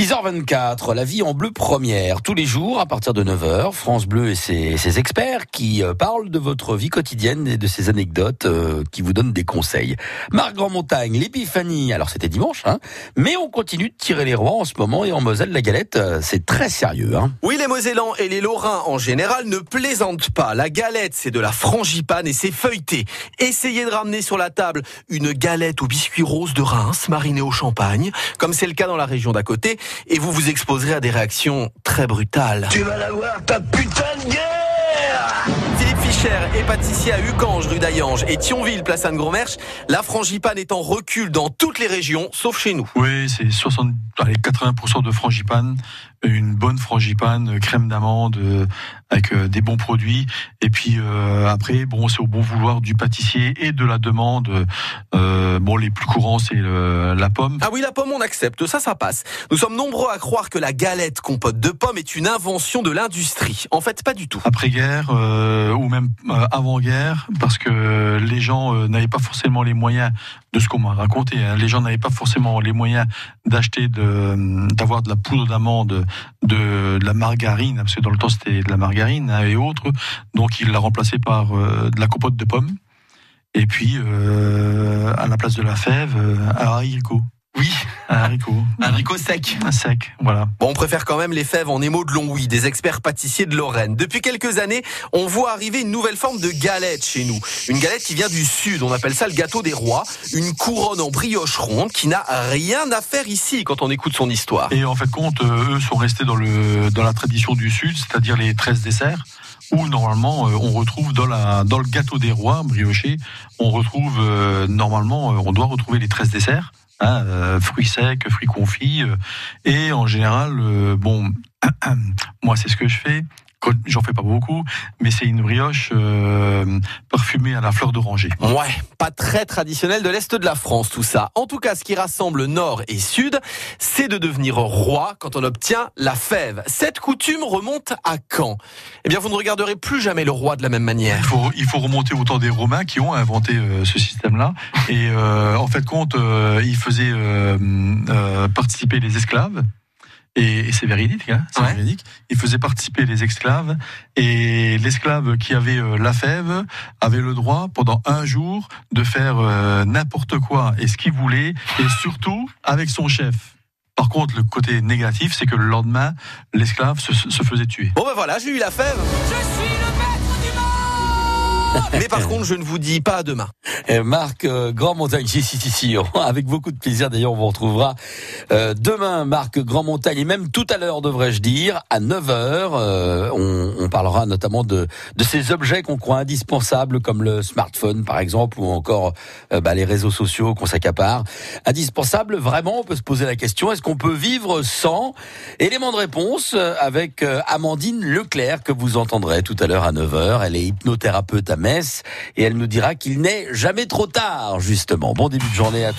6h24, la vie en bleu première. Tous les jours, à partir de 9h, France Bleu et ses, experts qui euh, parlent de votre vie quotidienne et de ces anecdotes euh, qui vous donnent des conseils. Marc Grand-Montagne, l'épiphanie, alors c'était dimanche, hein, mais on continue de tirer les rois en ce moment et en Moselle, la galette, euh, c'est très sérieux. Hein. Oui, les Mosellans et les Lorrains en général ne plaisantent pas. La galette, c'est de la frangipane et c'est feuilleté. Essayez de ramener sur la table une galette au biscuit rose de Reims, marinée au champagne, comme c'est le cas dans la région d'à côté, et vous vous exposerez à des réactions très brutales. Tu vas la voir, ta putain de guerre Philippe Fischer est pâtissier à Ucange, rue d'Ayange, et Thionville, place Anne-Gromerche. La frangipane est en recul dans toutes les régions, sauf chez nous. Oui, c'est 60, allez, 80% de frangipane, une bonne frangipane, crème d'amande, euh, avec euh, des bons produits. Et puis euh, après, bon, c'est au bon vouloir du pâtissier et de la demande. bon, les plus courants, c'est la pomme. Ah oui, la pomme, on accepte, ça, ça passe. Nous sommes nombreux à croire que la galette compote de pommes est une invention de l'industrie. En fait, pas du tout. Après-guerre, ou même avant-guerre, parce que les gens n'avaient pas forcément les moyens de ce qu'on m'a raconté. Hein. Les gens n'avaient pas forcément les moyens d'acheter, d'avoir de la poudre d'amande de, la margarine, parce que dans le temps c'était de la margarine hein, et autres. Donc il l'a remplacé par euh, de la compote de pommes. Et puis euh, à la place de la fève, euh, un haricot. Oui, un haricot. Un haricot sec. Un sec, voilà. Bon, on préfère quand même les fèves en émaux de Longwy, des experts pâtissiers de Lorraine. Depuis quelques années, on voit arriver une nouvelle forme de galette chez nous. Une galette qui vient du sud, on appelle ça le gâteau des rois. Une couronne en brioche ronde qui n'a rien à faire ici quand on écoute son histoire. Et en fait, compte, euh, eux sont restés dans, le, dans la tradition du sud, c'est-à-dire les 13 desserts où normalement euh, on retrouve dans, la, dans le gâteau des rois brioché, on retrouve euh, normalement, on doit retrouver les 13 desserts. Hein, euh, fruits secs, fruits confits. Euh, et en général, euh, bon, moi c'est ce que je fais. J'en fais pas beaucoup, mais c'est une brioche euh, parfumée à la fleur d'oranger. Ouais, pas très traditionnel de l'Est de la France tout ça. En tout cas, ce qui rassemble Nord et Sud, c'est de devenir roi quand on obtient la fève. Cette coutume remonte à quand? Eh bien, vous ne regarderez plus jamais le roi de la même manière. Il faut, il faut remonter au temps des Romains qui ont inventé euh, ce système-là. Et euh, en fait, compte, ils faisaient participer les esclaves et, c'est véridique, hein, c'est véridique. Il faisait participer les esclaves et l'esclave qui avait euh, la fève avait le droit pendant un jour de faire euh, n'importe quoi et ce qu'il voulait et surtout avec son chef. Par contre, le côté négatif, c'est que le lendemain, l'esclave se, se, faisait tuer. Bon ben voilà, j'ai eu la fève. Je suis mais par contre, je ne vous dis pas à demain. Marc euh, Grand Montagne, si, si, si, si, avec beaucoup de plaisir. D'ailleurs, on vous retrouvera euh, demain, Marc Grand Montagne, et même tout à l'heure, devrais-je dire, à 9h. Euh, on, parlera notamment de, de ces objets qu'on croit indispensables, comme le smartphone, par exemple, ou encore bah, les réseaux sociaux qu'on s'accapare. Indispensable, vraiment, on peut se poser la question, est-ce qu'on peut vivre sans? Élément de réponse avec Amandine Leclerc, que vous entendrez tout à l'heure à 9h. Elle est hypnothérapeute à Et elle nous dira qu'il n'est jamais trop tard, justement. Bon début de journée à tous.